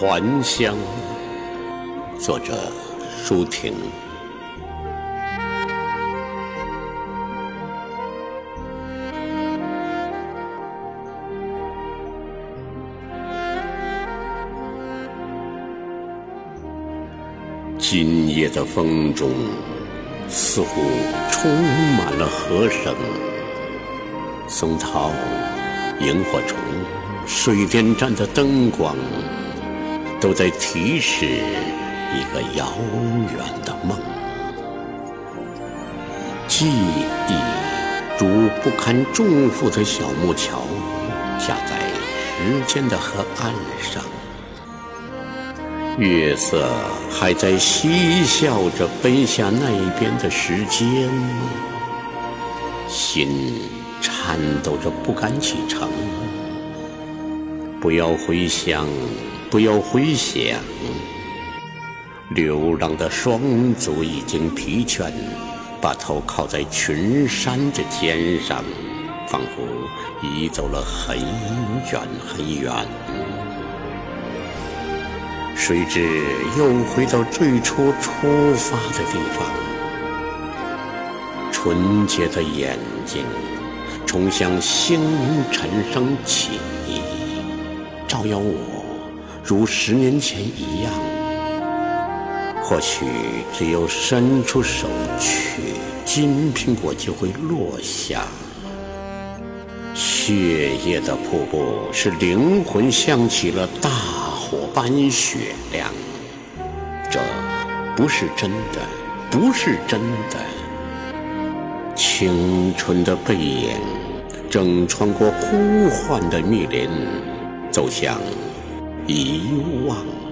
还乡，作者舒婷。今夜的风中，似乎充满了和声。松涛、萤火虫、水电站的灯光，都在提示一个遥远的梦。记忆如不堪重负的小木桥，架在时间的河岸上。月色还在嬉笑着奔向那一边的时间，心颤抖着不敢启程。不要回想，不要回想，流浪的双足已经疲倦，把头靠在群山的肩上，仿佛已走了很远很远。谁知又回到最初出发的地方，纯洁的眼睛冲向星辰升起，照耀我，如十年前一样。或许只有伸出手去，金苹果就会落下。血液的瀑布，使灵魂像起了大。火般雪亮，这不是真的，不是真的。青春的背影正穿过呼唤的密林，走向遗忘。